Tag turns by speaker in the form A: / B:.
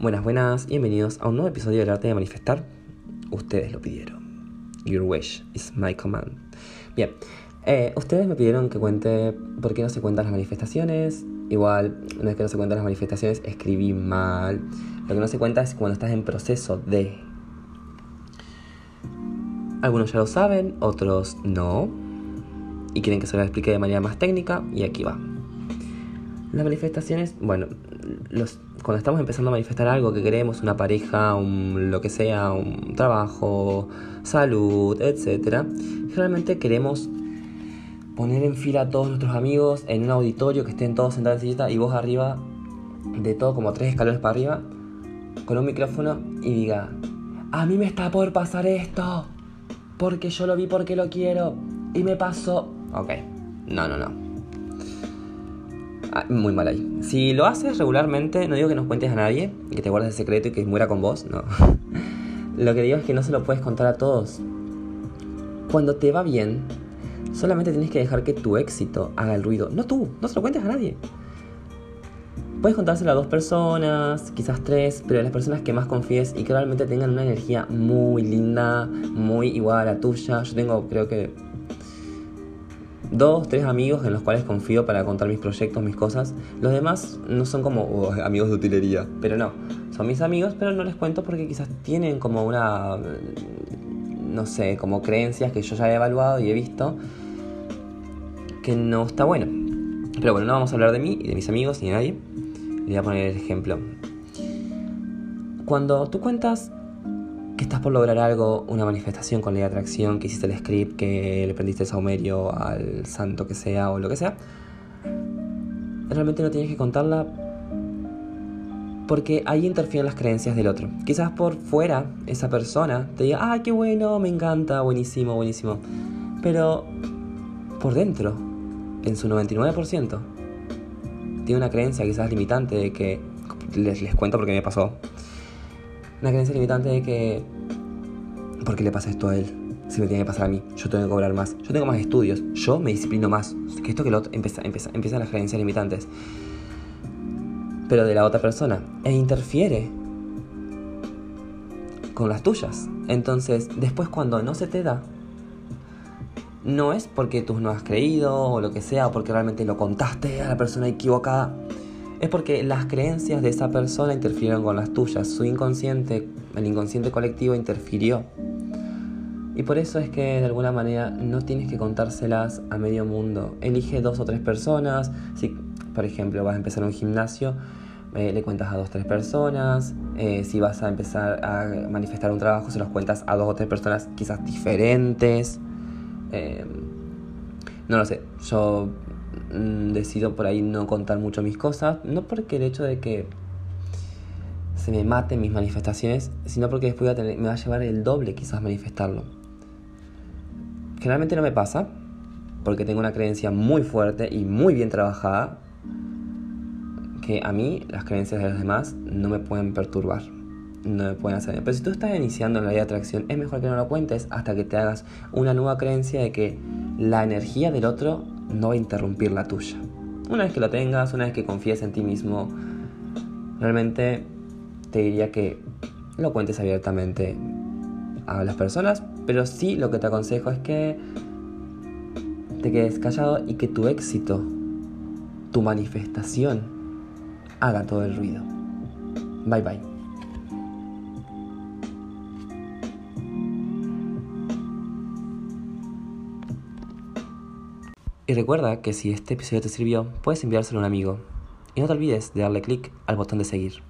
A: Buenas, buenas, bienvenidos a un nuevo episodio del arte de manifestar. Ustedes lo pidieron. Your wish is my command. Bien, eh, ustedes me pidieron que cuente por qué no se cuentan las manifestaciones. Igual, no es que no se cuentan las manifestaciones, escribí mal. Lo que no se cuenta es cuando estás en proceso de. Algunos ya lo saben, otros no. Y quieren que se lo explique de manera más técnica, y aquí va. Las manifestaciones, bueno, los, cuando estamos empezando a manifestar algo que queremos, una pareja, un, lo que sea, un trabajo, salud, etc., generalmente queremos poner en fila a todos nuestros amigos en un auditorio que estén todos sentados en sillita y vos arriba, de todo como tres escalones para arriba, con un micrófono y diga, a mí me está por pasar esto, porque yo lo vi porque lo quiero y me pasó. Ok, no, no, no. Ah, muy mal ahí. Si lo haces regularmente, no digo que nos cuentes a nadie, que te guardes el secreto y que muera con vos, no. lo que digo es que no se lo puedes contar a todos. Cuando te va bien, solamente tienes que dejar que tu éxito haga el ruido. No tú, no se lo cuentes a nadie. Puedes contárselo a dos personas, quizás tres, pero las personas que más confíes y que realmente tengan una energía muy linda, muy igual a la tuya. Yo tengo, creo que dos, tres amigos en los cuales confío para contar mis proyectos, mis cosas. Los demás no son como oh, amigos de utilería, pero no, son mis amigos, pero no les cuento porque quizás tienen como una, no sé, como creencias que yo ya he evaluado y he visto que no está bueno. Pero bueno, no vamos a hablar de mí y de mis amigos ni de nadie. Le voy a poner el ejemplo. Cuando tú cuentas que estás por lograr algo, una manifestación con la de atracción, que hiciste el script, que le prendiste el saumerio al santo que sea o lo que sea, realmente no tienes que contarla porque ahí interfieren las creencias del otro. Quizás por fuera esa persona te diga, ah, qué bueno, me encanta, buenísimo, buenísimo. Pero por dentro, en su 99%, tiene una creencia quizás limitante de que, les, les cuento porque me pasó, una creencia limitante de que, ¿por qué le pasa esto a él? Si me tiene que pasar a mí, yo tengo que cobrar más, yo tengo más estudios, yo me disciplino más. Que esto que lo otro, empieza, empieza, empiezan las creencias limitantes. Pero de la otra persona, e interfiere con las tuyas. Entonces, después cuando no se te da, no es porque tú no has creído o lo que sea, o porque realmente lo contaste a la persona equivocada es porque las creencias de esa persona interfirieron con las tuyas, su inconsciente, el inconsciente colectivo interfirió. Y por eso es que de alguna manera no tienes que contárselas a medio mundo. Elige dos o tres personas. Si, por ejemplo, vas a empezar un gimnasio, eh, le cuentas a dos o tres personas. Eh, si vas a empezar a manifestar un trabajo, se los cuentas a dos o tres personas quizás diferentes. Eh, no lo sé. Yo Mm, decido por ahí no contar mucho mis cosas, no porque el hecho de que se me maten mis manifestaciones, sino porque después me va a llevar el doble quizás manifestarlo. Generalmente no me pasa, porque tengo una creencia muy fuerte y muy bien trabajada, que a mí las creencias de los demás no me pueden perturbar, no me pueden hacer. Pero si tú estás iniciando en la vida de atracción, es mejor que no lo cuentes hasta que te hagas una nueva creencia de que la energía del otro no interrumpir la tuya. Una vez que lo tengas, una vez que confíes en ti mismo, realmente te diría que lo cuentes abiertamente a las personas, pero sí lo que te aconsejo es que te quedes callado y que tu éxito, tu manifestación, haga todo el ruido. Bye bye. Y recuerda que si este episodio te sirvió, puedes enviárselo a un amigo. Y no te olvides de darle clic al botón de seguir.